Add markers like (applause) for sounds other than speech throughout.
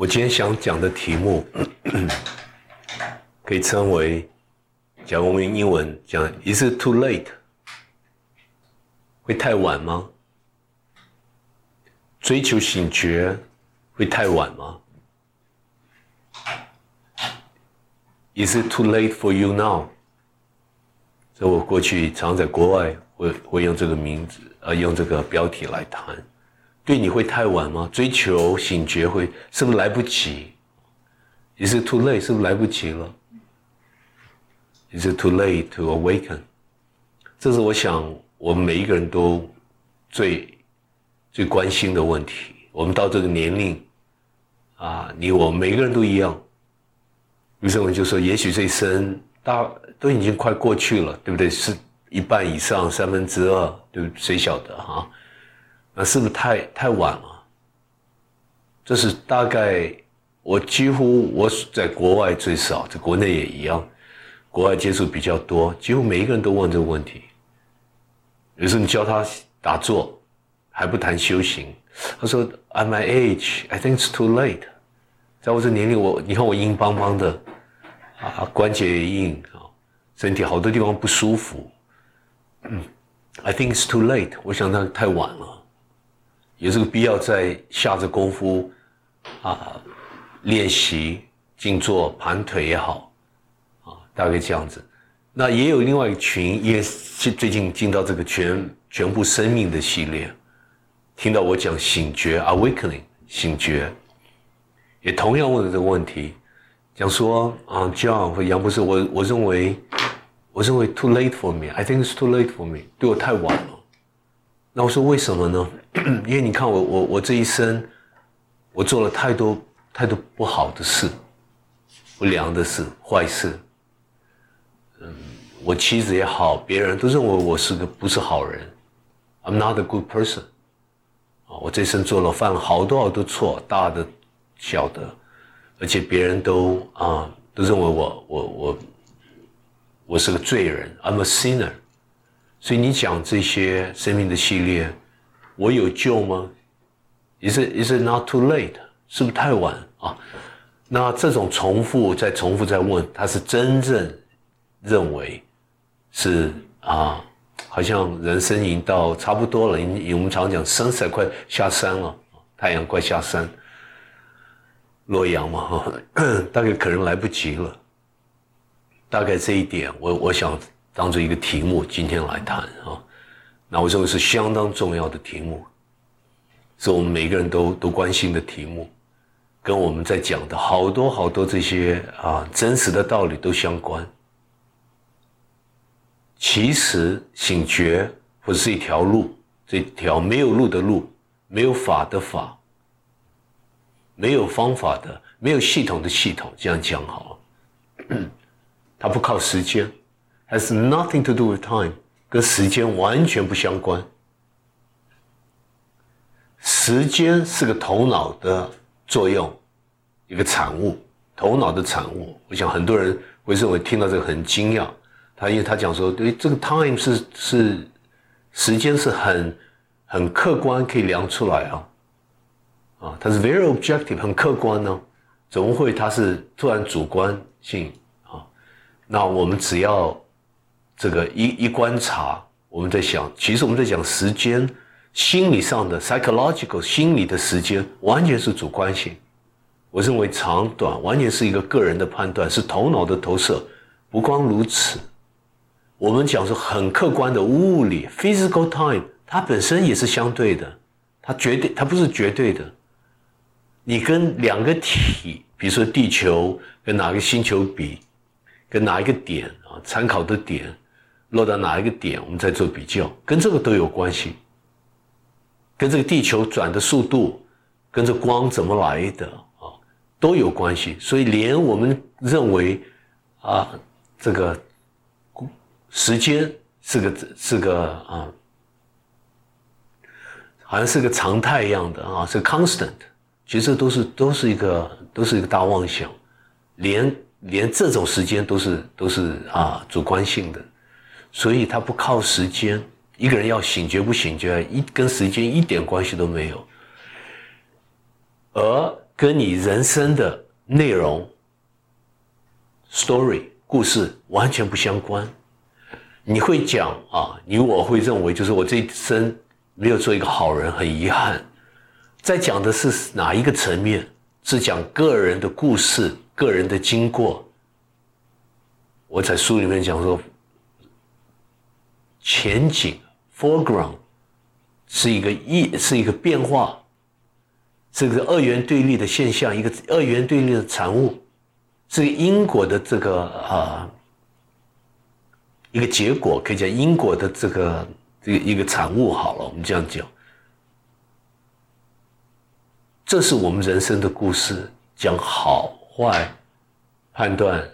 我今天想讲的题目，(clears throat) 可以称为，讲我们英文讲，Is it too late？会太晚吗？追求醒觉会太晚吗？Is it too late for you now？所以我过去常在国外会会用这个名字，呃，用这个标题来谈。对你会太晚吗？追求醒觉会是不是来不及？Is it too late？是不是来不及了？Is it too late to awaken？这是我想我们每一个人都最最关心的问题。我们到这个年龄啊，你我每个人都一样。于是我就说，也许这一生大都已经快过去了，对不对？是一半以上，三分之二，对，谁晓得哈？是不是太太晚了？这是大概我几乎我在国外最少，在国内也一样，国外接触比较多，几乎每一个人都问这个问题。有时候你教他打坐，还不谈修行，他说：“At my age, I think it's too late。”在我这年龄，我你看我硬邦邦的，啊，关节也硬啊，身体好多地方不舒服。嗯，I think it's too late。我想那太晚了。有这个必要再下着功夫啊，练习静坐盘腿也好，啊，大概这样子。那也有另外一群，也是最近进到这个全全部生命的系列，听到我讲醒觉 （awakening） 醒觉，也同样问了这个问题，讲说啊，John 或杨博士，我我认为，我认为 too late for me，I think it's too late for me，对我太晚。那我说为什么呢？(clears throat) 因为你看我我我这一生，我做了太多太多不好的事，不良的事、坏事。嗯，我妻子也好，别人都认为我是个不是好人，I'm not a good person。啊，我这一生做了犯了好多好多错，大的、小的，而且别人都啊都认为我我我我是个罪人，I'm a sinner。所以你讲这些生命的系列，我有救吗？Is it is it not too late？是不是太晚啊？那这种重复再重复再问，他是真正认为是啊，好像人生已经到差不多了。我们常讲 sunset 快下山了，太阳快下山，洛阳嘛，(coughs) 大概可能来不及了。大概这一点，我我想。当做一个题目，今天来谈啊，那我认为是相当重要的题目，是我们每个人都都关心的题目，跟我们在讲的好多好多这些啊真实的道理都相关。其实醒觉或者是一条路，这条没有路的路，没有法的法，没有方法的，没有系统的系统，这样讲好了，(clears throat) 它不靠时间。Has nothing to do with time，跟时间完全不相关。时间是个头脑的作用，一个产物，头脑的产物。我想很多人会认为听到这个很惊讶，他因为他讲说，对这个 time 是是时间是很很客观可以量出来啊，啊，它是 very objective 很客观呢，怎么会它是突然主观性啊？那我们只要。这个一一观察，我们在想，其实我们在讲时间，心理上的 psychological 心理的时间完全是主观性。我认为长短完全是一个个人的判断，是头脑的投射。不光如此，我们讲说很客观的物理 physical time，它本身也是相对的，它绝对它不是绝对的。你跟两个体，比如说地球跟哪个星球比，跟哪一个点啊，参考的点。落到哪一个点，我们再做比较，跟这个都有关系，跟这个地球转的速度，跟这光怎么来的啊，都有关系。所以，连我们认为啊，这个时间是个是个啊，好像是个常态一样的啊，是 constant，其实都是都是一个都是一个大妄想，连连这种时间都是都是啊主观性的。所以它不靠时间，一个人要醒觉不醒觉，一跟时间一点关系都没有。而跟你人生的内容、story 故事完全不相关。你会讲啊，你我会认为就是我这一生没有做一个好人，很遗憾。在讲的是哪一个层面？是讲个人的故事、个人的经过。我在书里面讲说，前景 （foreground） 是一个一是一个变化，这个二元对立的现象，一个二元对立的产物，是因果的这个啊一个结果，可以讲因果的这个这个一个产物。好了，我们这样讲。这是我们人生的故事，讲好坏、判断、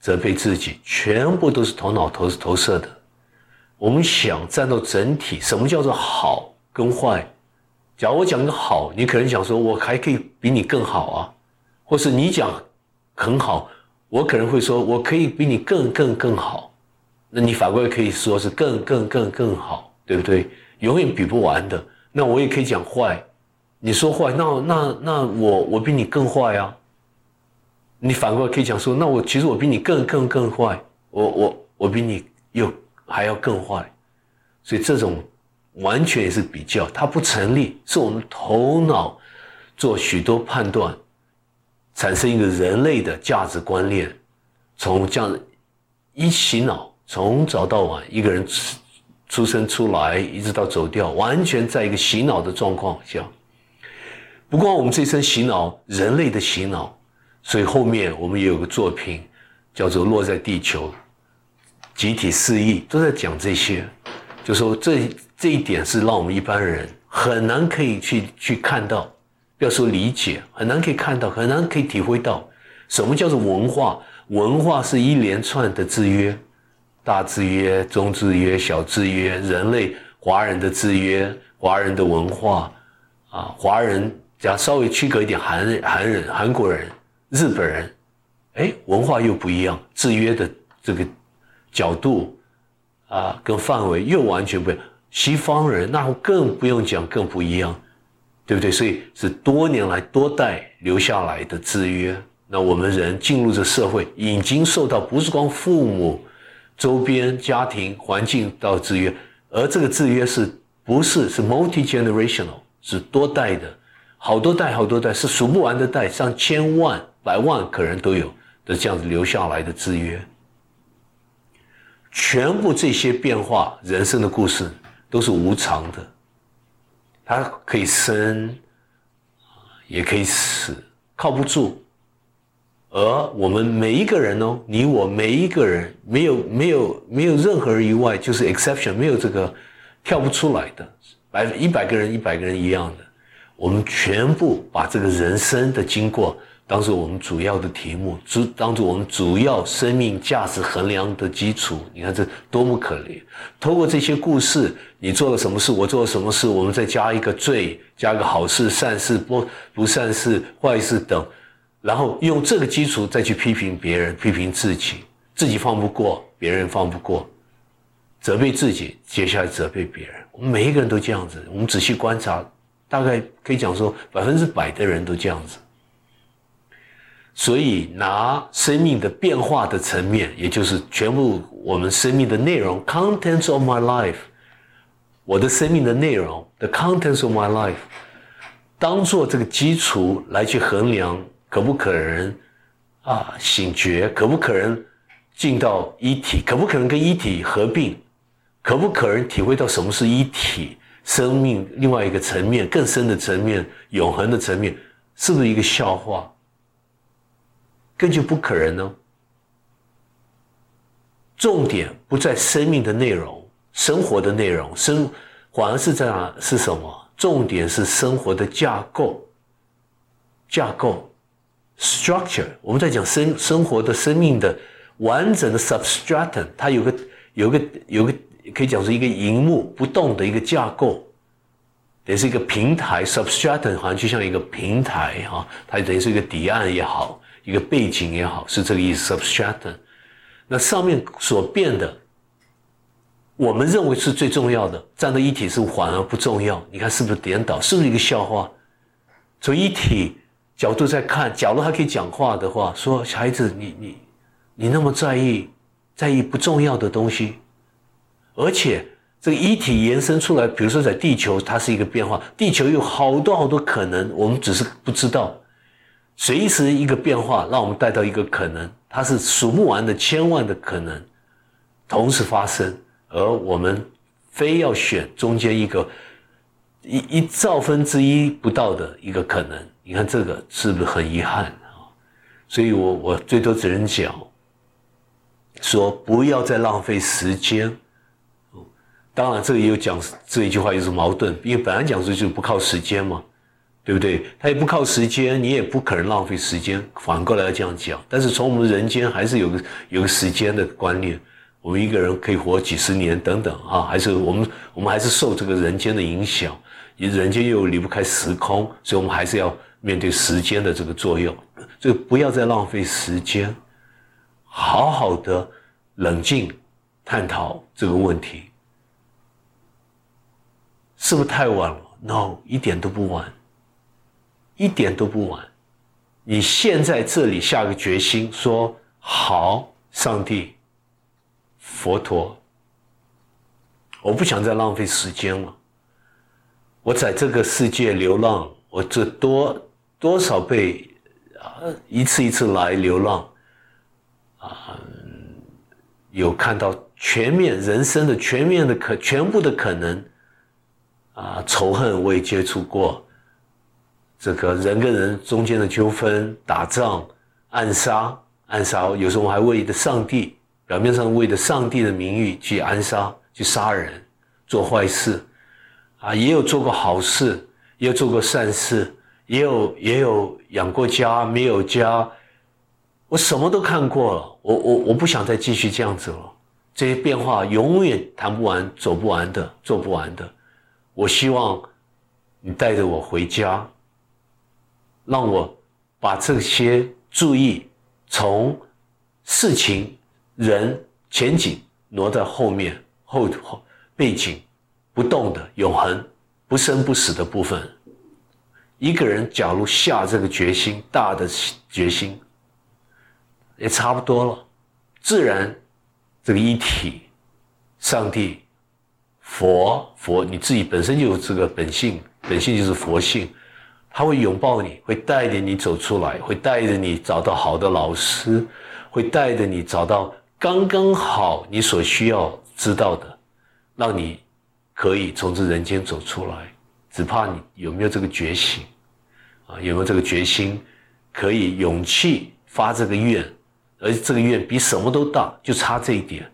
责备自己，全部都是头脑投投射的。我们想站到整体，什么叫做好跟坏？假如我讲个好，你可能想说，我还可以比你更好啊，或是你讲很好，我可能会说，我可以比你更更更好。那你反过来可以说是更更更更好，对不对？永远比不完的。那我也可以讲坏。你说坏，那那那我我比你更坏啊！你反过来可以讲说，那我其实我比你更更更坏，我我我比你又还要更坏，所以这种完全也是比较，它不成立，是我们头脑做许多判断，产生一个人类的价值观念，从这样一洗脑，从早到晚，一个人出出生出来，一直到走掉，完全在一个洗脑的状况下。不光我们这一生洗脑，人类的洗脑，所以后面我们也有个作品，叫做《落在地球》，集体失忆都在讲这些，就说这这一点是让我们一般人很难可以去去看到，不要说理解，很难可以看到，很难可以体会到，什么叫做文化？文化是一连串的制约，大制约、中制约、小制约，人类华人的制约，华人的文化啊，华人。只要稍微区隔一点，韩韩人、韩国人、日本人，哎，文化又不一样，制约的这个角度啊，跟范围又完全不一样。西方人那更不用讲，更不一样，对不对？所以是多年来多代留下来的制约。那我们人进入这社会，已经受到不是光父母、周边家庭环境到制约，而这个制约是不是是 multi generational，是多代的。好多代，好多代是数不完的代，上千万、百万可能都有的这样子留下来的制约。全部这些变化，人生的故事都是无常的，它可以生，也可以死，靠不住。而我们每一个人哦，你我每一个人，没有没有没有任何人以外，就是 exception，没有这个跳不出来的，百一百个人，一百个人一样的。我们全部把这个人生的经过当做我们主要的题目，主当做我们主要生命价值衡量的基础。你看这多么可怜！通过这些故事，你做了什么事，我做了什么事，我们再加一个罪，加个好事、善事、不不善事、坏事等，然后用这个基础再去批评别人、批评自己，自己放不过，别人放不过，责备自己，接下来责备别人。我们每一个人都这样子。我们仔细观察。大概可以讲说，百分之百的人都这样子。所以拿生命的变化的层面，也就是全部我们生命的内容 （contents of my life），我的生命的内容 （the contents of my life），当做这个基础来去衡量可不可能啊醒觉，可不可能进到一体，可不可能跟一体合并，可不可能体会到什么是一体。生命另外一个层面，更深的层面，永恒的层面，是不是一个笑话？根本不可能呢。重点不在生命的内容、生活的内容，生反而是在哪？是什么？重点是生活的架构。架构，structure。我们在讲生生活的生命的完整的 substratum，它有个有个有个。可以讲是一个荧幕不动的一个架构，也是一个平台，substratum 好像就像一个平台哈，它等于是一个底岸也好，一个背景也好，是这个意思。substratum，那上面所变的，我们认为是最重要的，站在一体是反而不重要。你看是不是颠倒？是不是一个笑话？从一体角度在看，假如他可以讲话的话，说孩子，你你你那么在意在意不重要的东西，而且这个一体延伸出来，比如说在地球，它是一个变化，地球有好多好多可能，我们只是不知道，随时一个变化，让我们带到一个可能，它是数不完的千万的可能同时发生，而我们非要选中间一个一一兆分之一不到的一个可能。你看这个是不是很遗憾啊？所以我我最多只能讲，说不要再浪费时间。当然这个也有讲这一句话又是矛盾，因为本来讲说就不靠时间嘛，对不对？他也不靠时间，你也不可能浪费时间。反过来要这样讲，但是从我们人间还是有个有个时间的观念，我们一个人可以活几十年等等啊，还是我们我们还是受这个人间的影响，人间又离不开时空，所以我们还是要。面对时间的这个作用，所以不要再浪费时间，好好的冷静探讨这个问题，是不是太晚了？No，一点都不晚，一点都不晚。你现在这里下个决心，说好，上帝、佛陀，我不想再浪费时间了。我在这个世界流浪，我这多。多少倍啊！一次一次来流浪，啊，有看到全面人生的全面的可全部的可能，啊，仇恨我也接触过，这个人跟人中间的纠纷、打仗、暗杀、暗杀，有时候我还为的上帝，表面上为的上帝的名誉去暗杀、去杀人、做坏事，啊，也有做过好事，也有做过善事。也有 (laughs) 也有养过家没有家，我什么都看过了，我我我不想再继续这样子了，这些变化永远谈不完、走不完的、做不完的。我希望你带着我回家，让我把这些注意从事情、人、前景挪在后面后后背景不动的永恒、不生不死的部分。一个人假如下这个决心，大的决心，也差不多了。自然，这个一体，上帝、佛、佛，你自己本身就有这个本性，本性就是佛性，他会拥抱你，会带着你走出来，会带着你找到好的老师，会带着你找到刚刚好你所需要知道的，让你可以从这人间走出来。只怕你有没有这个觉醒。啊有没有这个决心，可以勇气发这个愿，而这个愿比什么都大，就差这一点。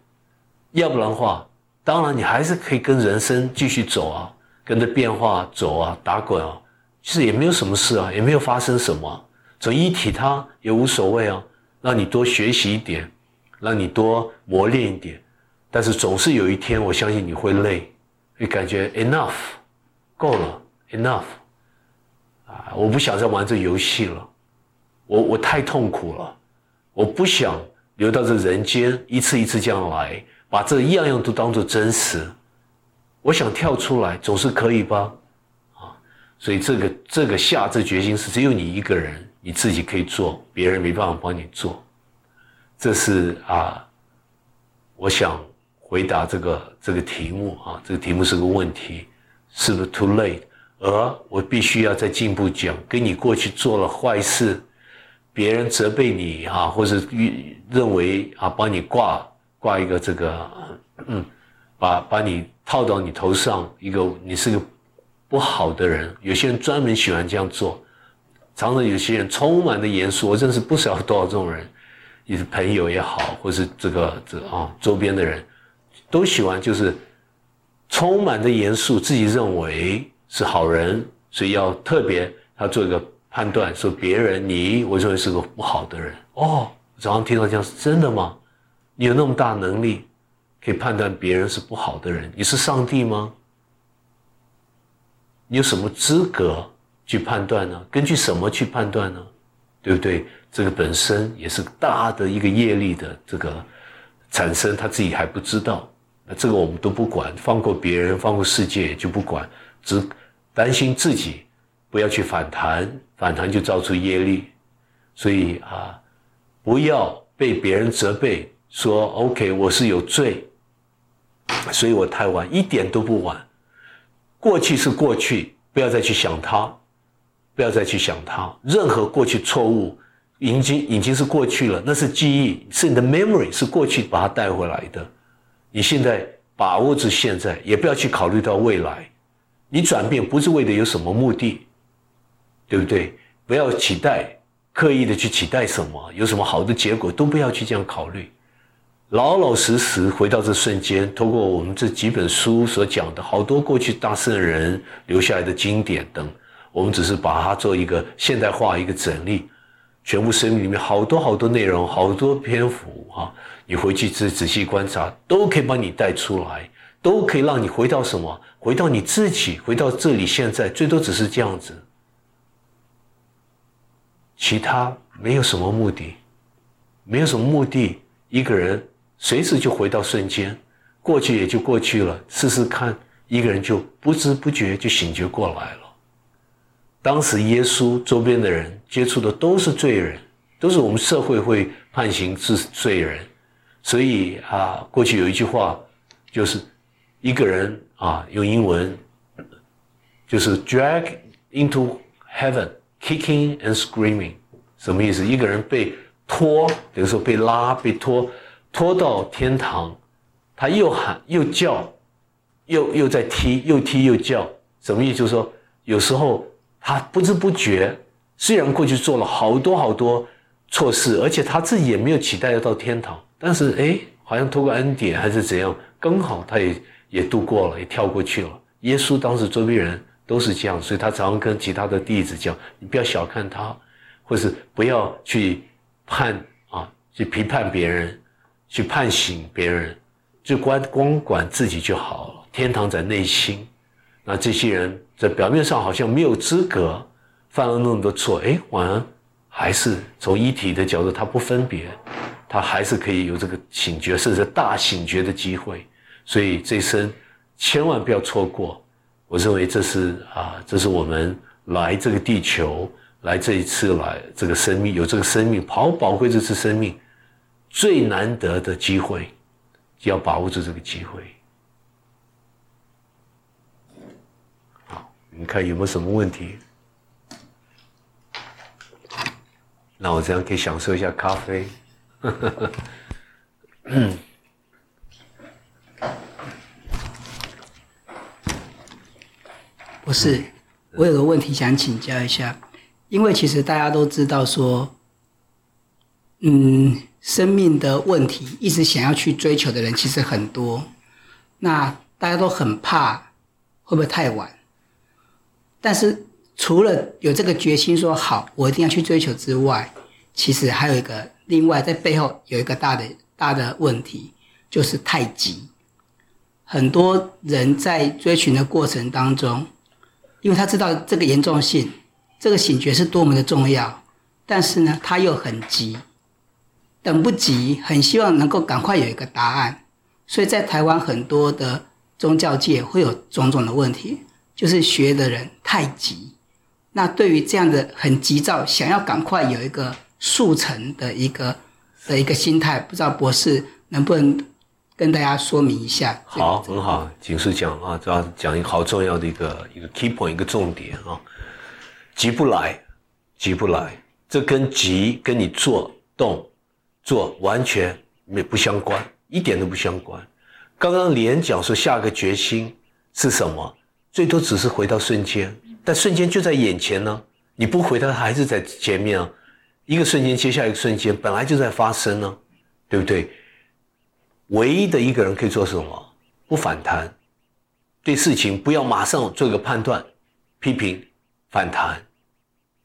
要不然的话，当然你还是可以跟人生继续走啊，跟着变化走啊，打滚啊，其实也没有什么事啊，也没有发生什么。走一体它也无所谓啊，让你多学习一点，让你多磨练一点。但是总是有一天，我相信你会累，会感觉 enough，够了，enough。啊！我不想再玩这游戏了，我我太痛苦了，我不想留到这人间一次一次这样来，把这样样都当做真实。我想跳出来，总是可以吧？所以这个这个下这决心是只有你一个人，你自己可以做，别人没办法帮你做。这是啊，我想回答这个这个题目啊，这个题目是个问题，是不是 too late？而我必须要再进一步讲，跟你过去做了坏事，别人责备你啊，或者认为啊，帮你挂挂一个这个，嗯，把把你套到你头上一个，你是个不好的人。有些人专门喜欢这样做，常常有些人充满的严肃，我认识不少多少这种人，你是朋友也好，或是这个这啊周边的人，都喜欢就是充满着严肃，自己认为。是好人，所以要特别他做一个判断，说别人你我认为是个不好的人哦。早上听到这样是真的吗？你有那么大能力可以判断别人是不好的人？你是上帝吗？你有什么资格去判断呢？根据什么去判断呢？对不对？这个本身也是大的一个业力的这个产生，他自己还不知道。那这个我们都不管，放过别人，放过世界就不管。只担心自己不要去反弹，反弹就造出业力。所以啊，不要被别人责备说 “OK，我是有罪”，所以我太晚，一点都不晚。过去是过去，不要再去想它，不要再去想它。任何过去错误，已经已经是过去了，那是记忆，是你的 memory，是过去把它带回来的。你现在把握住现在，也不要去考虑到未来。你转变不是为了有什么目的，对不对？不要期待。刻意的去期待什么，有什么好的结果，都不要去这样考虑，老老实实回到这瞬间。通过我们这几本书所讲的好多过去大圣人留下来的经典等，我们只是把它做一个现代化一个整理。全部生命里面好多好多内容，好多篇幅啊，你回去仔仔细观察，都可以帮你带出来，都可以让你回到什么？回到你自己，回到这里现在，最多只是这样子。其他没有什么目的，没有什么目的。一个人随时就回到瞬间，过去也就过去了。试试看，一个人就不知不觉就醒觉过来了。当时耶稣周边的人接触的都是罪人，都是我们社会会判刑是罪人。所以啊，过去有一句话，就是一个人啊，用英文就是 drag into heaven。Kicking and screaming，什么意思？一个人被拖，比如说被拉、被拖，拖到天堂，他又喊又叫，又又在踢，又踢又叫，什么意思？就是说，有时候他不知不觉，虽然过去做了好多好多错事，而且他自己也没有期待要到天堂，但是哎，好像通过恩典还是怎样，刚好他也也度过了，也跳过去了。耶稣当时周边人。都是这样，所以他常常跟其他的弟子讲：“你不要小看他，或是不要去判啊，去批判别人，去判刑别人，就光光管自己就好了。天堂在内心。那这些人在表面上好像没有资格，犯了那么多错，哎，反而还是从一体的角度，他不分别，他还是可以有这个醒觉，甚至大醒觉的机会。所以这一生千万不要错过。”我认为这是啊，这是我们来这个地球，来这一次来这个生命有这个生命，好宝贵这次生命最难得的机会，就要把握住这个机会。好，你看有没有什么问题？那我这样可以享受一下咖啡。嗯。(coughs) 不是，我有个问题想请教一下，因为其实大家都知道说，嗯，生命的问题一直想要去追求的人其实很多，那大家都很怕会不会太晚？但是除了有这个决心说好，我一定要去追求之外，其实还有一个另外在背后有一个大的大的问题，就是太急。很多人在追寻的过程当中。因为他知道这个严重性，这个醒觉是多么的重要，但是呢，他又很急，等不及，很希望能够赶快有一个答案，所以在台湾很多的宗教界会有种种的问题，就是学的人太急。那对于这样的很急躁，想要赶快有一个速成的一个的一个心态，不知道博士能不能？跟大家说明一下，好，很好，警示讲啊，主要讲一个好重要的一个一个 key point，一个重点啊，急不来，急不来，这跟急跟你做动做完全没不相关，一点都不相关。刚刚连讲说下个决心是什么，最多只是回到瞬间，但瞬间就在眼前呢，你不回它还是在前面啊，一个瞬间接下一个瞬间，本来就在发生呢，对不对？唯一的一个人可以做什么？不反弹，对事情不要马上做个判断、批评、反弹，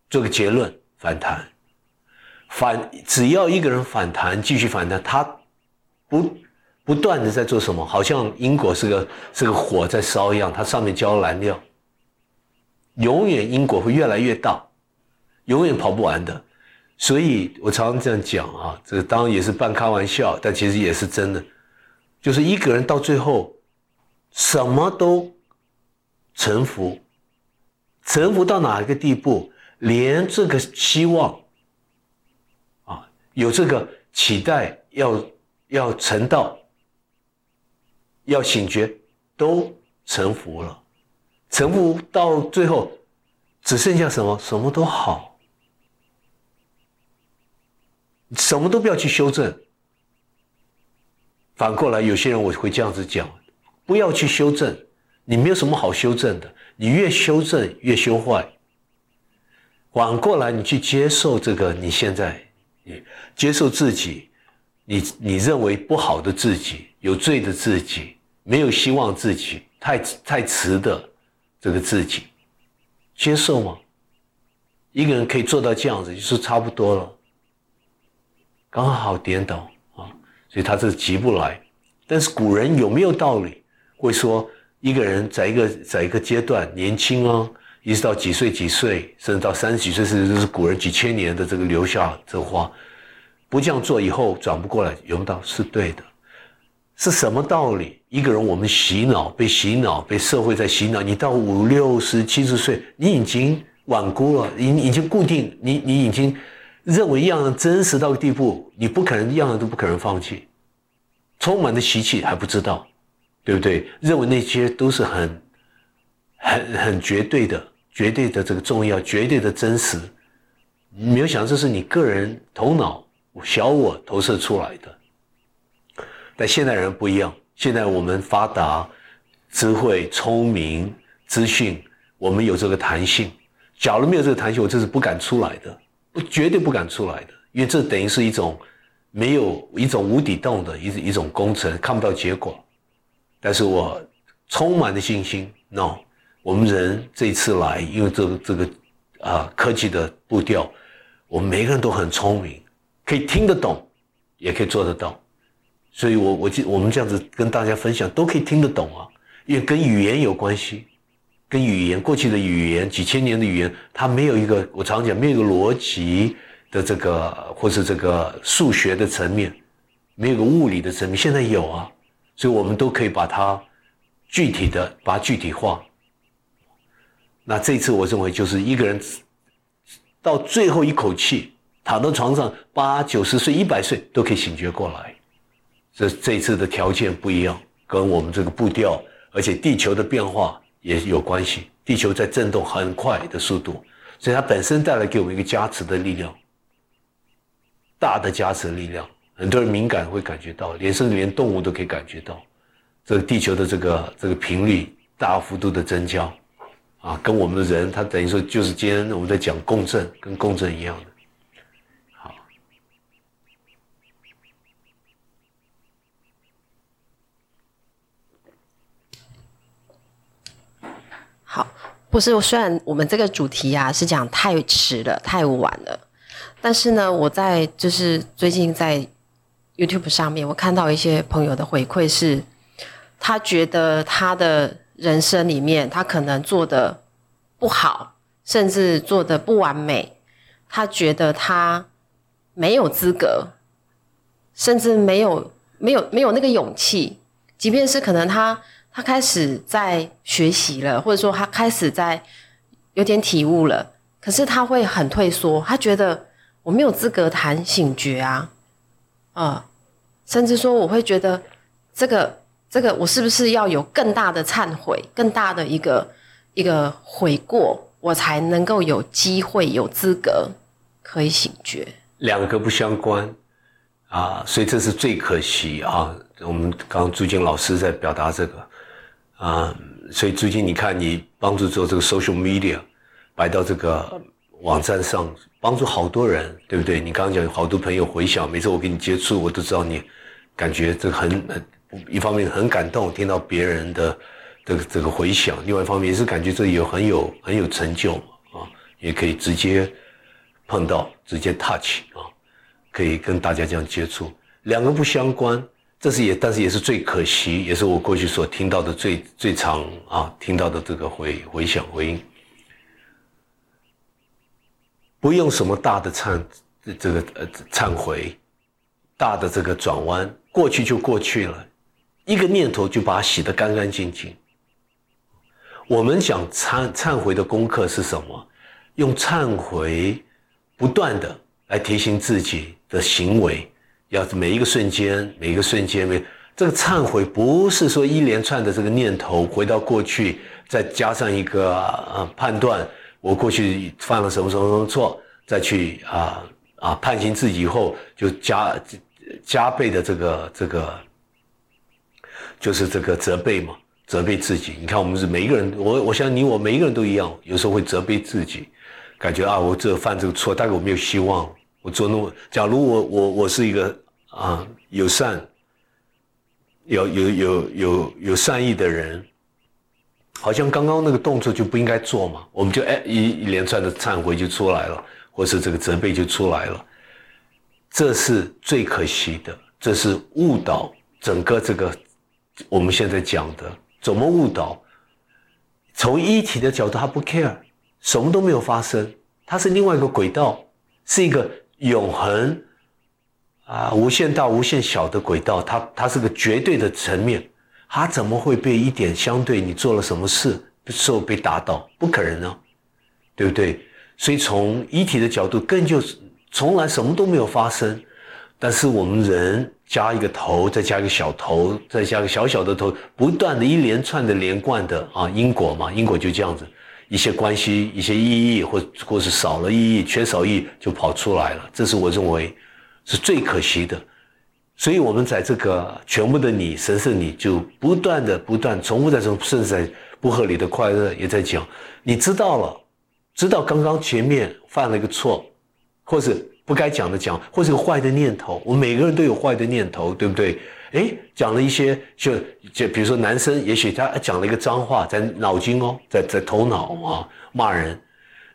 做个结论、反弹。反只要一个人反弹，继续反弹，他不不断的在做什么？好像因果是个是个火在烧一样，它上面浇燃料，永远因果会越来越大，永远跑不完的。所以我常常这样讲啊，这当然也是半开玩笑，但其实也是真的。就是一个人到最后，什么都臣服，臣服到哪一个地步，连这个希望，有这个期待要要成道，要醒觉，都臣服了，臣服到最后，只剩下什么？什么都好，什么都不要去修正。反过来，有些人我会这样子讲：不要去修正，你没有什么好修正的。你越修正越修坏。反过来，你去接受这个，你现在，你接受自己，你你认为不好的自己，有罪的自己，没有希望自己，太太迟的这个自己，接受吗？一个人可以做到这样子，就是差不多了，刚好颠倒啊。所以他这急不来，但是古人有没有道理？会说一个人在一个在一个阶段年轻啊，一直到几岁几岁，甚至到三十几岁，甚至是古人几千年的这个留下这话，不这样做以后转不过来，有没有道是对的？是什么道理？一个人我们洗脑被洗脑，被社会在洗脑，你到五六十七十岁，你已经晚孤了，你已经固定，你你已经。认为样样真实到地步，你不可能样样都不可能放弃，充满的习气还不知道，对不对？认为那些都是很、很、很绝对的、绝对的这个重要、绝对的真实，没有想这是你个人头脑小我投射出来的。但现代人不一样，现在我们发达、智慧、聪明、资讯，我们有这个弹性。假如没有这个弹性，我这是不敢出来的。不，绝对不敢出来的，因为这等于是一种没有一种无底洞的一一种工程，看不到结果。但是我充满了信心。No，我们人这次来，因为这个这个啊科技的步调，我们每个人都很聪明，可以听得懂，也可以做得到。所以我我记我们这样子跟大家分享，都可以听得懂啊，因为跟语言有关系。跟语言过去的语言几千年的语言，它没有一个我常讲没有一个逻辑的这个或是这个数学的层面，没有个物理的层面，现在有啊，所以我们都可以把它具体的把它具体化。那这次我认为就是一个人到最后一口气躺到床上八九十岁一百岁都可以醒觉过来，这这次的条件不一样，跟我们这个步调，而且地球的变化。也有关系，地球在震动很快的速度，所以它本身带来给我们一个加持的力量，大的加持力量，很多人敏感会感觉到，连甚至连动物都可以感觉到，这个地球的这个这个频率大幅度的增加，啊，跟我们的人，他等于说就是今天我们在讲共振，跟共振一样的。好，好不是，虽然我们这个主题啊是讲太迟了、太晚了，但是呢，我在就是最近在 YouTube 上面，我看到一些朋友的回馈是，他觉得他的人生里面，他可能做的不好，甚至做的不完美，他觉得他没有资格，甚至没有没有没有那个勇气，即便是可能他。他开始在学习了，或者说他开始在有点体悟了，可是他会很退缩，他觉得我没有资格谈醒觉啊，啊，甚至说我会觉得这个这个我是不是要有更大的忏悔，更大的一个一个悔过，我才能够有机会有资格可以醒觉？两个不相关啊，所以这是最可惜啊。我们刚刚朱静老师在表达这个。啊，所以朱静你看，你帮助做这个 social media，摆到这个网站上，帮助好多人，对不对？你刚刚讲好多朋友回想，每次我跟你接触，我都知道你感觉这个很很，一方面很感动，听到别人的这个这个回响，另外一方面也是感觉这有很有很有成就啊，也可以直接碰到，直接 touch 啊，可以跟大家这样接触，两个不相关。这是也，但是也是最可惜，也是我过去所听到的最最长啊，听到的这个回回响回音。不用什么大的忏，这个呃忏悔，大的这个转弯，过去就过去了，一个念头就把它洗得干干净净。我们讲忏忏悔的功课是什么？用忏悔不断的来提醒自己的行为，要每一个瞬间，每一个瞬间，每这个忏悔不是说一连串的这个念头回到过去，再加上一个呃判断，我过去犯了什么什么什么错，再去啊啊判刑自己以后就加加倍的这个这个，就是这个责备嘛。责备自己，你看我们是每一个人，我我想你我每一个人都一样，有时候会责备自己，感觉啊我这犯这个错，大概我没有希望，我做那么，假如我我我是一个啊友善，有有有有有善意的人，好像刚刚那个动作就不应该做嘛，我们就哎一一连串的忏悔就出来了，或是这个责备就出来了，这是最可惜的，这是误导整个这个我们现在讲的。怎么误导？从一体的角度，他不 care，什么都没有发生，它是另外一个轨道，是一个永恒啊，无限大、无限小的轨道。它它是个绝对的层面，它怎么会被一点相对你做了什么事受被打倒？不可能呢，对不对？所以从一体的角度，更就是从来什么都没有发生，但是我们人。加一个头，再加一个小头，再加个小小的头，不断的一连串的连贯的啊因果嘛，因果就这样子，一些关系、一些意义，或或是少了意义、缺少意义就跑出来了。这是我认为是最可惜的。所以，我们在这个全部的你、神圣你就不断的、不断重复在这甚至在不合理的快乐也在讲，你知道了，知道刚刚前面犯了一个错，或是。不该讲的讲，或是个坏的念头，我们每个人都有坏的念头，对不对？哎，讲了一些，就就比如说男生，也许他讲了一个脏话，在脑筋哦，在在头脑啊骂人。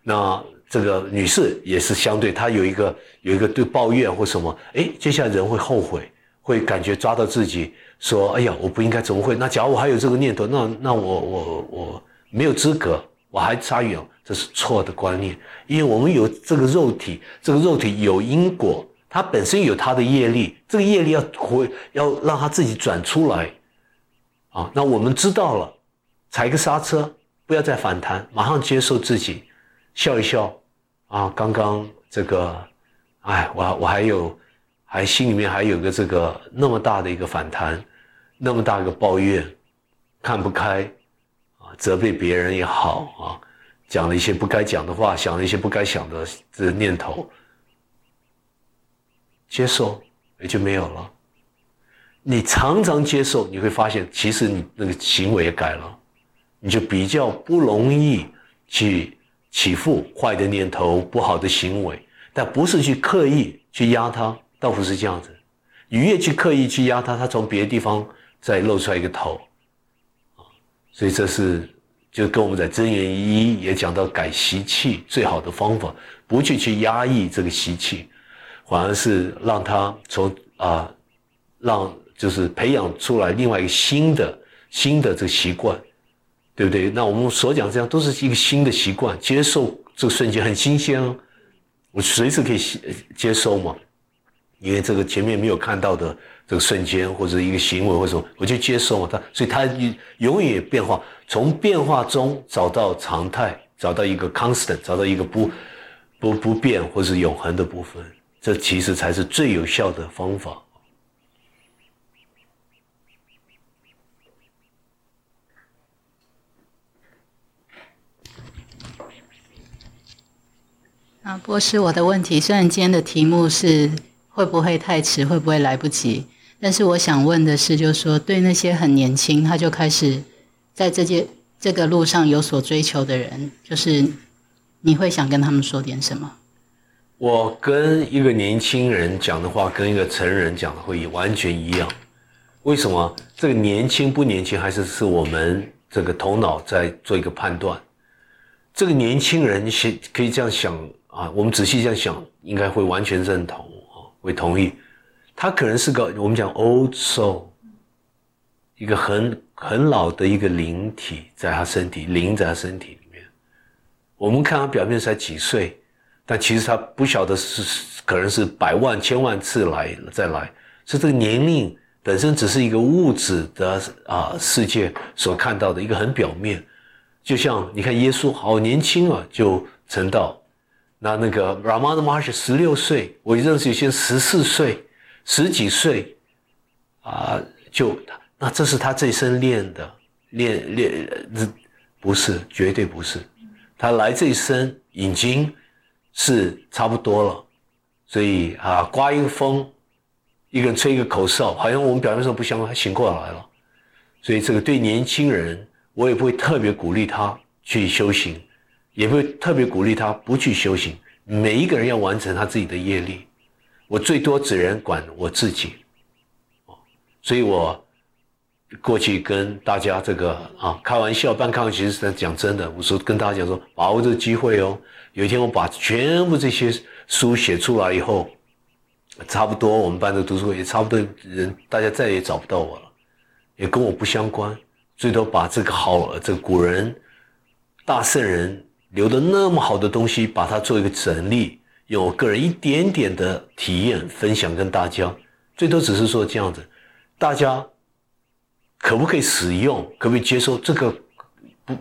那这个女士也是相对，她有一个有一个对抱怨或什么，哎，接下来人会后悔，会感觉抓到自己，说，哎呀，我不应该，怎么会？那假如我还有这个念头，那那我我我没有资格。我还差远，这是错的观念，因为我们有这个肉体，这个肉体有因果，它本身有它的业力，这个业力要回，要让它自己转出来，啊，那我们知道了，踩个刹车，不要再反弹，马上接受自己，笑一笑，啊，刚刚这个，哎，我我还有，还心里面还有个这个那么大的一个反弹，那么大一个抱怨，看不开。啊责备别人也好啊，讲了一些不该讲的话，想了一些不该想的这念头，接受也就没有了。你常常接受，你会发现，其实你那个行为也改了，你就比较不容易去起伏坏的念头、不好的行为。但不是去刻意去压他，倒不是这样子。你越去刻意去压他，他从别的地方再露出来一个头。所以这是就跟我们在真言一也讲到改习气最好的方法，不去去压抑这个习气，反而是让他从啊，让就是培养出来另外一个新的新的这个习惯，对不对？那我们所讲这样都是一个新的习惯，接受这个瞬间很新鲜哦，我随时可以接收嘛，因为这个前面没有看到的。这个瞬间或者一个行为或者什么，我就接受它，所以它永远变化，从变化中找到常态，找到一个 constant，找到一个不不不变或是永恒的部分，这其实才是最有效的方法。啊，博士，我的问题虽然今天的题目是会不会太迟，会不会来不及？但是我想问的是，就是说，对那些很年轻，他就开始在这些这个路上有所追求的人，就是你会想跟他们说点什么？我跟一个年轻人讲的话，跟一个成人讲的会完全一样。为什么？这个年轻不年轻，还是是我们这个头脑在做一个判断。这个年轻人先可以这样想啊，我们仔细这样想，应该会完全认同啊，会同意。他可能是个我们讲 old soul，一个很很老的一个灵体，在他身体灵在他身体里面。我们看他表面才几岁，但其实他不晓得是可能是百万千万次来再来，是这个年龄本身只是一个物质的啊世界所看到的一个很表面，就像你看耶稣好年轻啊就成道，那那个 Ramana Maharshi 十六岁，我认识有些十四岁、十几岁，啊，就那这是他这一生练的，练练，不是绝对不是，他来这一生已经是差不多了，所以啊，刮一个风，一个人吹一个口哨，好像我们表面上不相关，他醒过来了。所以这个对年轻人，我也不会特别鼓励他去修行，也不会特别鼓励他不去修行。每一个人要完成他自己的业力，我最多只能管我自己。哦，所以我过去跟大家这个啊开玩笑，半开玩笑，其实是在讲真的。我说跟大家讲说，把握这个机会哦。有一天我把全部这些书写出来以后，差不多我们班的读书会也差不多人，大家再也找不到我了。也跟我不相关，最多把这个好，这个古人大圣人留的那么好的东西，把它做一个整理，有个人一点点的体验分享跟大家，最多只是说这样子，大家可不可以使用，可不可以接受这个不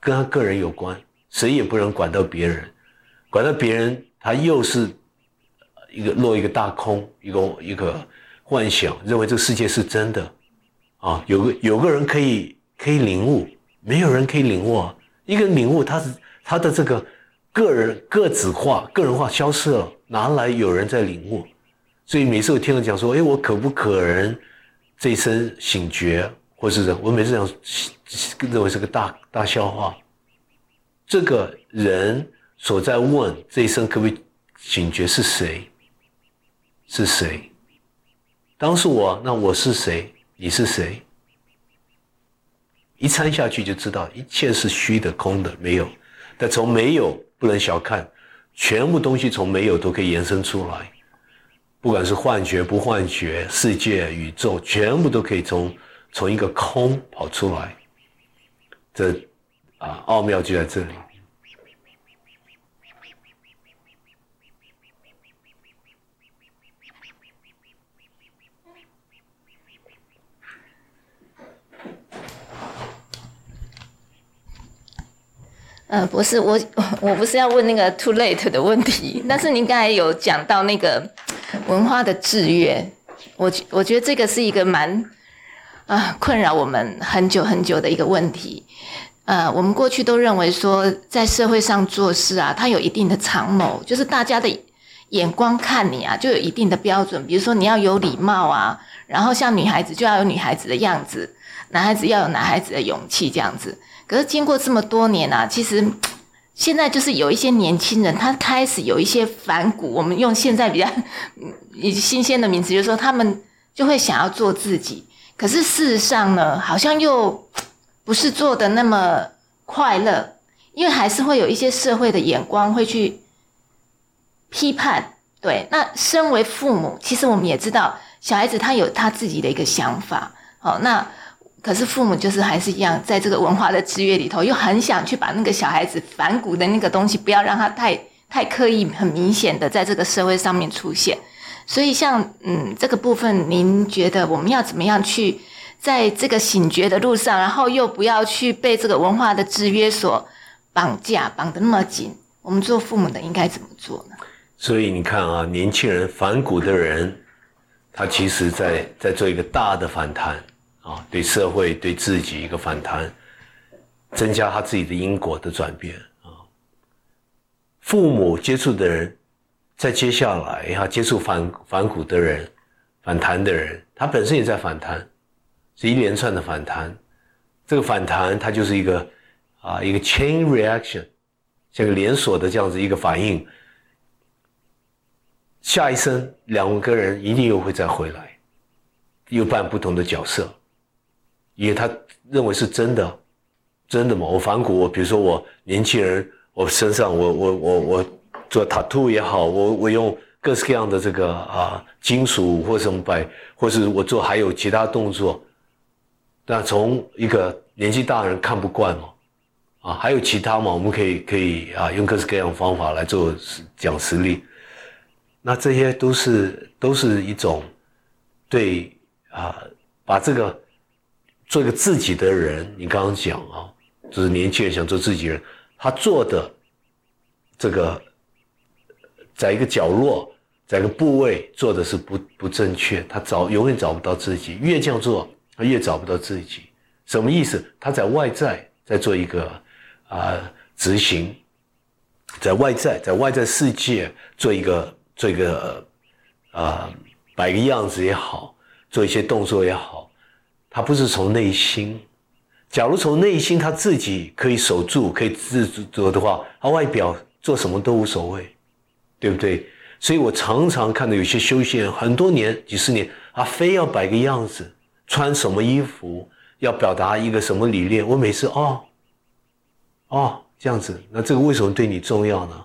跟他个人有关，谁也不能管到别人，管到别人，他又是一个落一个大空，一个一个幻想，认为这个世界是真的。啊，有个有个人可以可以领悟，没有人可以领悟啊。一个人领悟，他是他的这个个人个子化、个人化消失了，哪来有人在领悟？所以每次我听人讲说，哎，我可不可能这一生醒觉，或是我每次讲认为是个大大笑话。这个人所在问这一生可不可以醒觉是谁？是谁？当是我，那我是谁？你是谁？一参下去就知道，一切是虚的、空的，没有。但从没有不能小看，全部东西从没有都可以延伸出来，不管是幻觉不幻觉，世界、宇宙，全部都可以从从一个空跑出来。这啊，奥妙就在这里。呃，不是我，(laughs) 我不是要问那个 too late 的问题，但是您刚才有讲到那个文化的制约，我我觉得这个是一个蛮啊困扰我们很久很久的一个问题。呃，我们过去都认为说，在社会上做事啊，它有一定的长谋，就是大家的眼光看你啊，就有一定的标准，比如说你要有礼貌啊，然后像女孩子就要有女孩子的样子，男孩子要有男孩子的勇气这样子。可是经过这么多年啊，其实现在就是有一些年轻人，他开始有一些反骨。我们用现在比较 (laughs) 新鲜的名词，就是说他们就会想要做自己。可是事实上呢，好像又不是做的那么快乐，因为还是会有一些社会的眼光会去批判。对，那身为父母，其实我们也知道，小孩子他有他自己的一个想法。好，那。可是父母就是还是一样，在这个文化的制约里头，又很想去把那个小孩子反骨的那个东西，不要让他太太刻意、很明显的在这个社会上面出现。所以，像嗯这个部分，您觉得我们要怎么样去在这个醒觉的路上，然后又不要去被这个文化的制约所绑架、绑得那么紧？我们做父母的应该怎么做呢？所以你看啊，年轻人反骨的人，他其实在在做一个大的反弹。啊，对社会、对自己一个反弹，增加他自己的因果的转变啊。父母接触的人，在接下来哈接触反反骨的人、反弹的人，他本身也在反弹，是一连串的反弹。这个反弹它就是一个啊一个 chain reaction，像个连锁的这样子一个反应。下一生两个人一定又会再回来，又扮不同的角色。因为他认为是真的，真的嘛？我反骨，我比如说我年轻人，我身上我我我我做 tattoo 也好，我我用各式各样的这个啊金属或什么摆，或是我做还有其他动作，那从一个年纪大的人看不惯嘛，啊还有其他嘛？我们可以可以啊用各式各样的方法来做讲实力，那这些都是都是一种对啊把这个。做一个自己的人，你刚刚讲啊，就是年轻人想做自己人，他做的这个在一个角落，在一个部位做的是不不正确，他找永远找不到自己，越这样做，他越找不到自己。什么意思？他在外在在做一个啊执行，在外在在外在世界做一个做一个啊摆个样子也好，做一些动作也好，他不是从内心。假如从内心他自己可以守住、可以自主的话，他外表做什么都无所谓，对不对？所以我常常看到有些修行人很多年、几十年，他非要摆个样子，穿什么衣服。要表达一个什么理念？我每次哦，哦这样子，那这个为什么对你重要呢？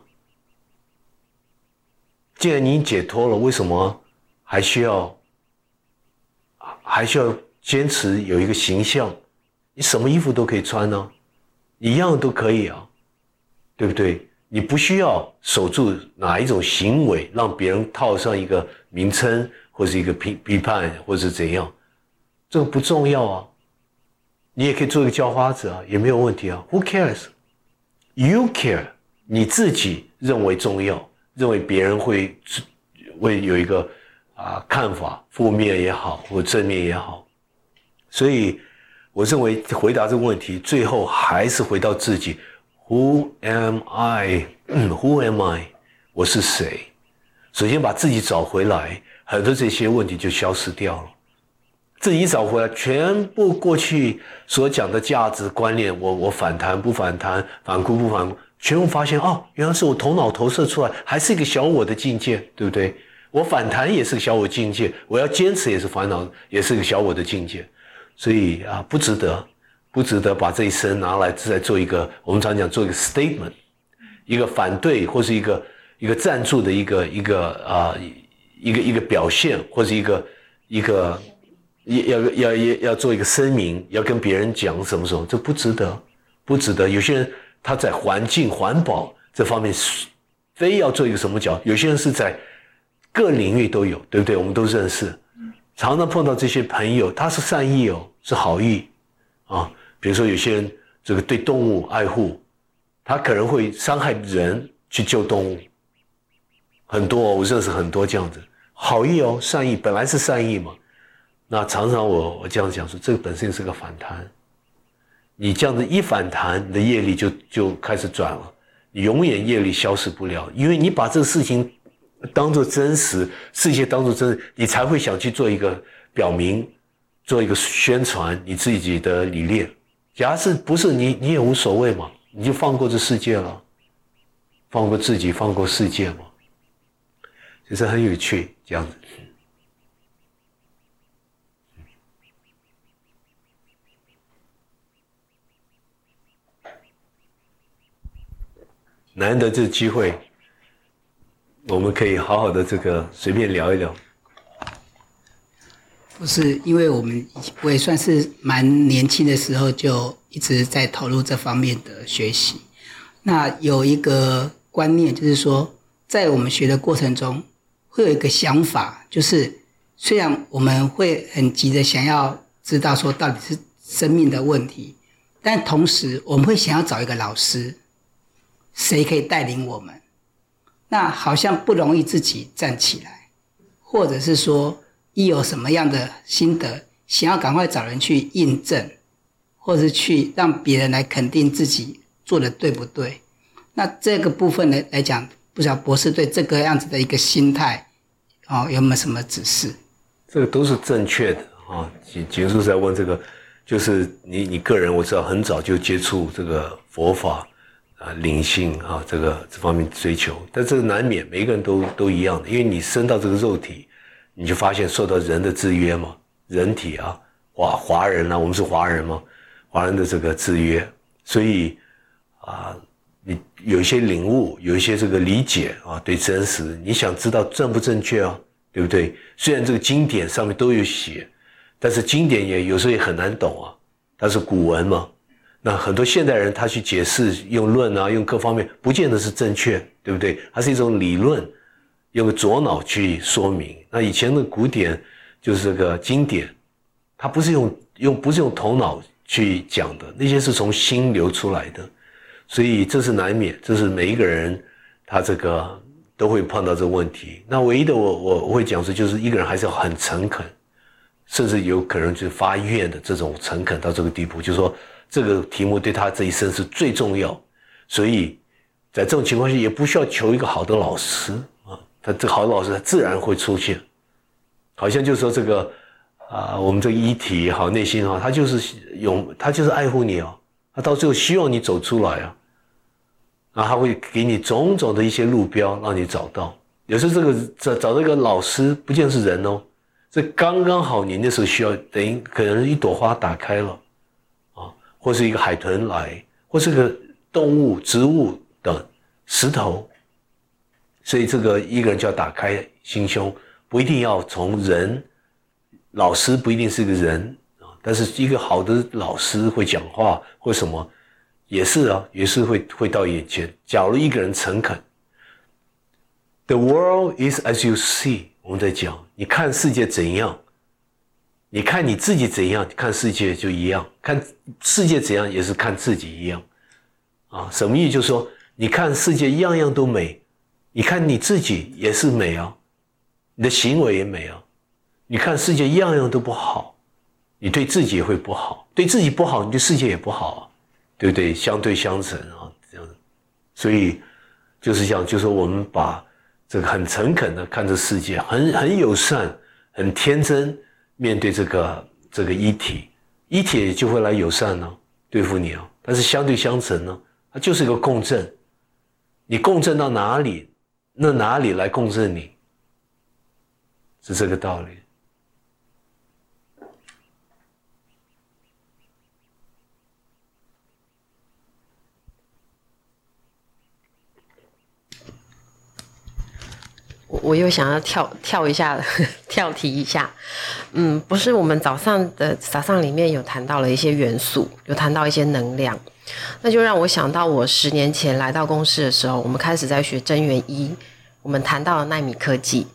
既然你解脱了，为什么还需要还需要坚持有一个形象？你什么衣服都可以穿呢，一样都可以啊，对不对？你不需要守住哪一种行为，让别人套上一个名称或是一个批批判，或者怎样，这个不重要啊。你也可以做一个叫花子啊，也没有问题啊。Who cares? You care？你自己认为重要，认为别人会会有一个啊看法，负面也好，或正面也好。所以我认为回答这个问题，最后还是回到自己。Who am I? Who am I? 我是谁？首先把自己找回来，很多这些问题就消失掉了。自己找回来，全部过去所讲的价值观念，我我反弹不反弹，反顾不反顾，全部发现哦，原来是我头脑投射出来，还是一个小我的境界，对不对？我反弹也是个小我境界，我要坚持也是烦恼，也是个小我的境界，所以啊，不值得，不值得把这一生拿来再做一个，我们常讲做一个 statement，一个反对或是一个一个赞助的一个一个啊一个一个表现，或者一个一个。要要要要做一个声明，要跟别人讲什么什么，这不值得，不值得。有些人他在环境环保这方面非要做一个什么角，有些人是在各领域都有，对不对？我们都认识，常常碰到这些朋友，他是善意哦，是好意啊。比如说有些人这个对动物爱护，他可能会伤害人去救动物，很多我认识很多这样子，好意哦，善意本来是善意嘛。那常常我我这样讲说，这个本身是个反弹。你这样子一反弹，你的业力就就开始转了，你永远业力消失不了，因为你把这个事情当做真实，世界当做真，你才会想去做一个表明，做一个宣传你自己的理念。假设不是你，你也无所谓嘛，你就放过这世界了，放过自己，放过世界嘛，其实很有趣，这样子。难得这机会，我们可以好好的这个随便聊一聊。不是，因为我们我也算是蛮年轻的时候就一直在投入这方面的学习。那有一个观念，就是说，在我们学的过程中，会有一个想法，就是虽然我们会很急的想要知道说到底是生命的问题，但同时我们会想要找一个老师。谁可以带领我们？那好像不容易自己站起来，或者是说一有什么样的心得，想要赶快找人去印证，或者是去让别人来肯定自己做的对不对？那这个部分来来讲，不知道博士对这个样子的一个心态，哦，有没有什么指示？这个都是正确的啊。结结束在问这个，就是你你个人，我知道很早就接触这个佛法。啊，灵性啊，这个这方面追求，但这个难免，每一个人都都一样的，因为你生到这个肉体，你就发现受到人的制约嘛，人体啊，华华人啊，我们是华人嘛，华人的这个制约，所以啊，你有一些领悟，有一些这个理解啊，对真实，你想知道正不正确啊，对不对？虽然这个经典上面都有写，但是经典也有时候也很难懂啊，它是古文嘛。那很多现代人他去解释用论啊，用各方面，不见得是正确，对不对？它是一种理论，用左脑去说明。那以前的古典就是这个经典，它不是用用不是用头脑去讲的，那些是从心流出来的，所以这是难免，这是每一个人他这个都会碰到这个问题。那唯一的我我我会讲是，就是一个人还是要很诚恳，甚至有可能就是发愿的这种诚恳到这个地步，就是说这个题目对他这一生是最重要，所以在这种情况下也不需要求一个好的老师啊，他这好的老师他自然会出现，好像就说这个。啊，我们这个一体也好，内心也好，他就是有，他就是爱护你哦。他到最后希望你走出来啊，然后他会给你种种的一些路标，让你找到。有时候这个找找这个老师，不见是人哦，这刚刚好你那时候需要，等于可能一朵花打开了，或是一个海豚来，或是个动物、植物的石头。所以这个一个人就要打开心胸，不一定要从人。老师不一定是个人啊，但是一个好的老师会讲话或什么，也是啊，也是会会到眼前。假如一个人诚恳，The world is as you see。我们在讲，你看世界怎样，你看你自己怎样，看世界就一样；看世界怎样，也是看自己一样。啊，什么意思？就是说，你看世界样样都美，你看你自己也是美啊，你的行为也美啊。你看世界样样都不好，你对自己也会不好，对自己不好，你对世界也不好啊，对不对？相对相成啊，这样所以就是这样，就说我们把这个很诚恳的看这世界，很很友善，很天真，面对这个这个一体，一体就会来友善呢，对付你哦。但是相对相成呢，它就是一个共振，你共振到哪里，那哪里来共振你，是这个道理。我又想要跳跳一下，(laughs) 跳题一下，嗯，不是我们早上的早上里面有谈到了一些元素，有谈到一些能量，那就让我想到我十年前来到公司的时候，我们开始在学真元一，我们谈到了纳米科技，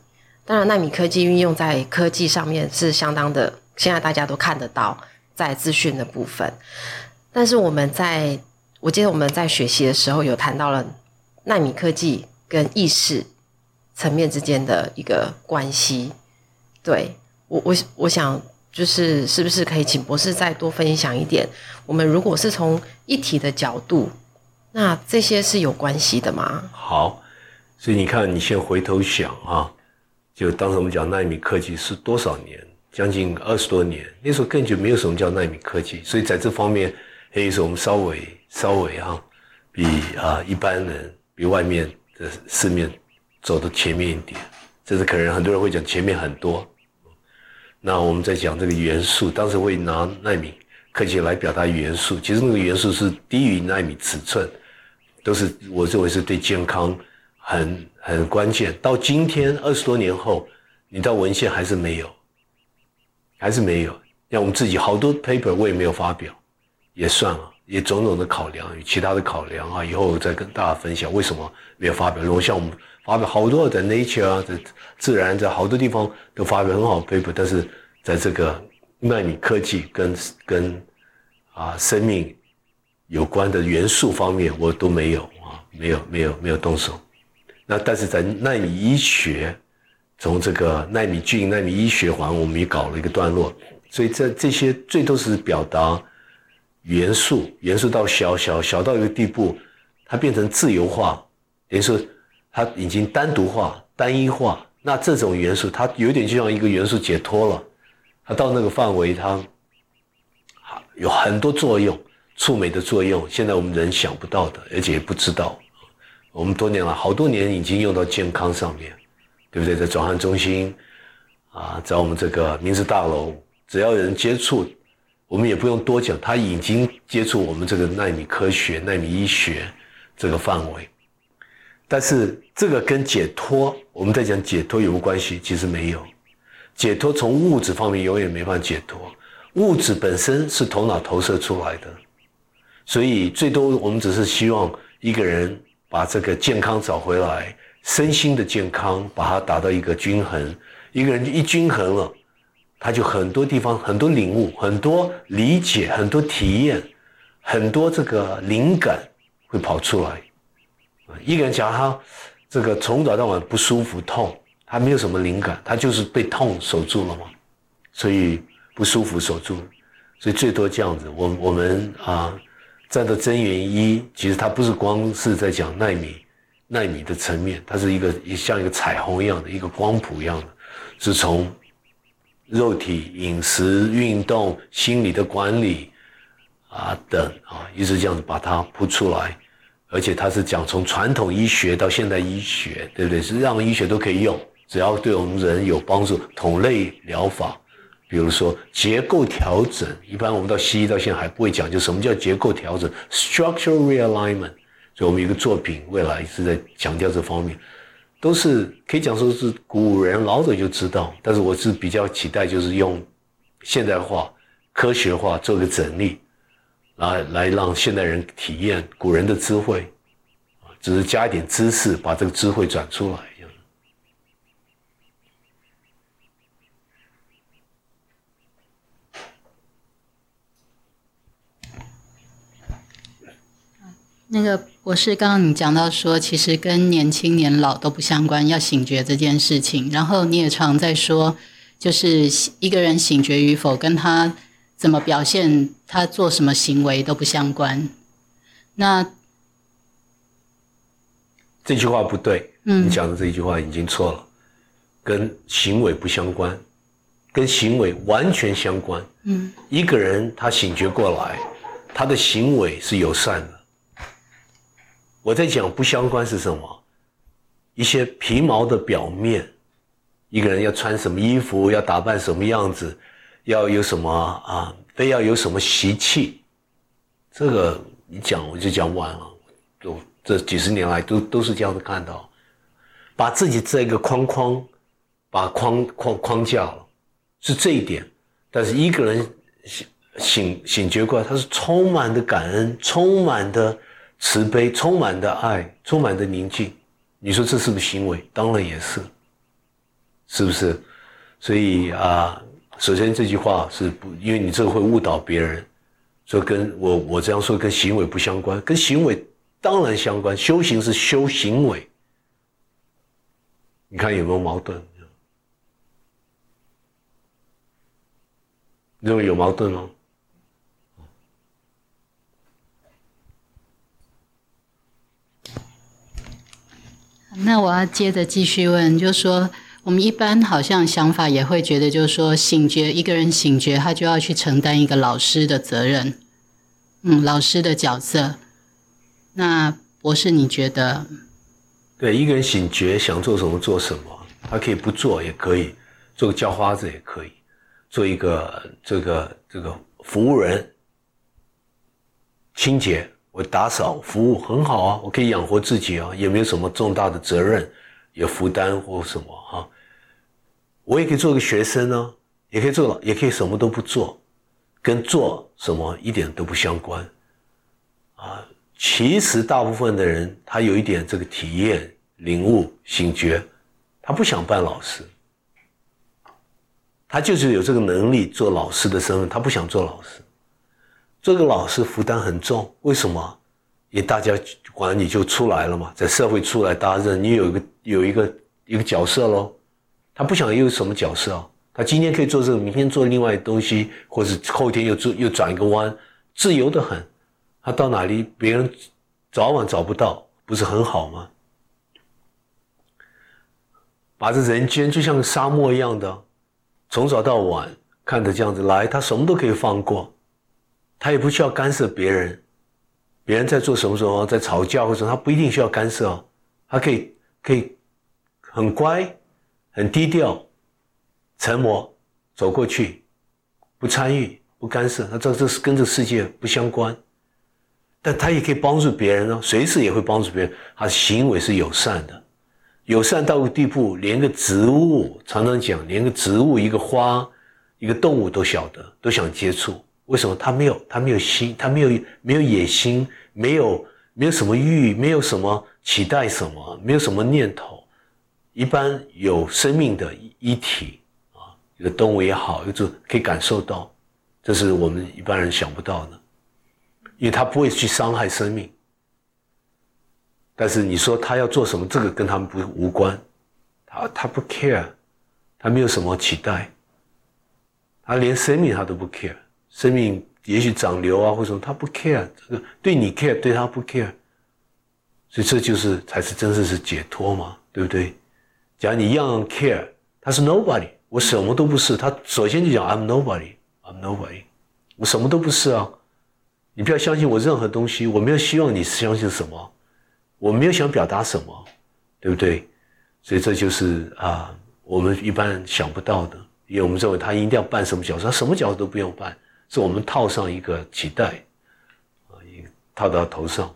当然纳米科技运用在科技上面是相当的，现在大家都看得到在资讯的部分，但是我们在我记得我们在学习的时候有谈到了纳米科技跟意识。层面之间的一个关系，对我我我想就是是不是可以请博士再多分享一点？我们如果是从一体的角度，那这些是有关系的吗？好，所以你看，你先回头想啊，就当时我们讲纳米科技是多少年？将近二十多年，那时候根本就没有什么叫纳米科技，所以在这方面，可以说我们稍微稍微哈，比啊一般人比外面的市面。走的前面一点，这是可能很多人会讲前面很多。那我们在讲这个元素，当时会拿纳米科技来表达元素，其实那个元素是低于纳米尺寸，都是我认为是对健康很很关键。到今天二十多年后，你到文献还是没有，还是没有。像我们自己好多 paper 我也没有发表，也算了，也种种的考量与其他的考量啊，以后再跟大家分享为什么没有发表。如果像我们。发表好多在 Nature 啊，在自然，在好多地方都发表很好的 paper，但是在这个纳米科技跟跟啊生命有关的元素方面，我都没有啊，没有没有没有动手。那但是在纳米医学，从这个纳米菌、纳米医学环，我们也搞了一个段落。所以这这些最多是表达元素，元素到小小小到一个地步，它变成自由化，等于说。它已经单独化、单一化，那这种元素它有点就像一个元素解脱了，它到那个范围，它有很多作用，触美的作用，现在我们人想不到的，而且也不知道。我们多年了，好多年已经用到健康上面，对不对？在转换中心啊，在我们这个明治大楼，只要有人接触，我们也不用多讲，他已经接触我们这个纳米科学、纳米医学这个范围。但是这个跟解脱，我们在讲解脱有无关系？其实没有，解脱从物质方面永远没法解脱，物质本身是头脑投射出来的，所以最多我们只是希望一个人把这个健康找回来，身心的健康把它达到一个均衡，一个人一均衡了，他就很多地方很多领悟，很多理解，很多体验，很多这个灵感会跑出来。一个人讲他这个从早到晚不舒服痛，他没有什么灵感，他就是被痛守住了嘛，所以不舒服守住，所以最多这样子。我我们啊，站到真元一，其实它不是光是在讲纳米纳米的层面，它是一个像一个彩虹一样的一个光谱一样的，是从。肉体、饮食、运动、心理的管理啊等啊，一直这样子把它铺出来，而且它是讲从传统医学到现代医学，对不对？是让医学都可以用，只要对我们人有帮助。同类疗法，比如说结构调整，一般我们到西医到现在还不会讲，就什么叫结构调整 （structural realignment）。所以我们一个作品未来是在强调这方面。都是可以讲说是古人老早就知道，但是我是比较期待，就是用现代化、科学化做个整理，来来让现代人体验古人的智慧，只是加一点知识，把这个智慧转出来。那个博士，刚刚你讲到说，其实跟年轻年老都不相关，要醒觉这件事情。然后你也常在说，就是一个人醒觉与否，跟他怎么表现，他做什么行为都不相关。那这句话不对，嗯你讲的这一句话已经错了，跟行为不相关，跟行为完全相关。嗯一个人他醒觉过来，他的行为是友善的。我在讲不相关是什么？一些皮毛的表面，一个人要穿什么衣服，要打扮什么样子，要有什么啊，非要有什么习气，这个你讲我就讲不完了。都这几十年来都都是这样子看到，把自己这个框框，把框框框架了，是这一点。但是一个人醒醒醒觉过来，他是充满的感恩，充满的慈悲，充满的爱，充满的宁静。你说这是不是行为？当然也是，是不是？所以啊，首先这句话是不，因为你这个会误导别人，说跟我我这样说跟行为不相关，跟行为当然相关。修行是修行为，你看有没有矛盾？你认为有矛盾吗？那我要接着继续问，就说，我们一般好像想法也会觉得，就是说，醒觉一个人醒觉，他就要去承担一个老师的责任，嗯，老师的角色。那博士，你觉得？对，一个人醒觉想做什么做什么，他可以不做也可以，做个叫花子也可以，做一个这个这个服务人，清洁，我打扫服务很好啊，我可以养活自己啊，也没有什么重大的责任，有负担或什么哈、我也可以做个学生呢、也可以做，也可以什么都不做，跟做什么一点都不相关啊。其实大部分的人，他有一点这个体验、领悟、醒觉，他不想办老师，他就是有这个能力做老师的身份，他不想做老师。做个老师负担很重，为什么？因为大家管你就出来了嘛，在社会出来，大家认你有一个有一个一个角色喽。他不想有什么角色啊，他今天可以做这个，明天做另外东西，或者后天又做又转一个弯，自由的很。他到哪里别人早晚找不到，不是很好吗？把这人间就像沙漠一样的，从早到晚看着这样子来，他什么都可以放过，他也不需要干涉别人。别人在做什么什么，在吵架或者他不一定需要干涉哦，他可以可以很乖、很低调、沉默走过去，不参与、不干涉，他这这是跟这个世界不相关。但他也可以帮助别人哦，随时也会帮助别人。他的行为是友善的，友善到个地步，连个植物常常讲，连个植物、一个花、一个动物都晓得，都想接触。为什么？他没有，他没有心，他没有没有野心，没有没有什么欲，没有什么期待什么，没有什么念头。一般有生命的一体啊，有的动物也好，有种可以感受到，这是我们一般人想不到的，因为他不会去伤害生命。但是你说他要做什么，这个跟他们不无关，他他不 care，他没有什么期待，他连生命他都不 care，生命也许长瘤啊或什么，他不 care，这个对你 care，对他不 care，所以这就是才是真正是解脱嘛，对不对？假如你样样 care，他是 nobody，我什么都不是，他首先就讲 I'm nobody，I'm nobody，我什么都不是啊，你不要相信我任何东西，我没有希望你相信什么。我没有想表达什么，对不对？所以这就是啊，我们一般人想不到的，因为我们认为他一定要扮什么角色，他什么角色都不用扮，是我们套上一个脐带，啊，一套到头上。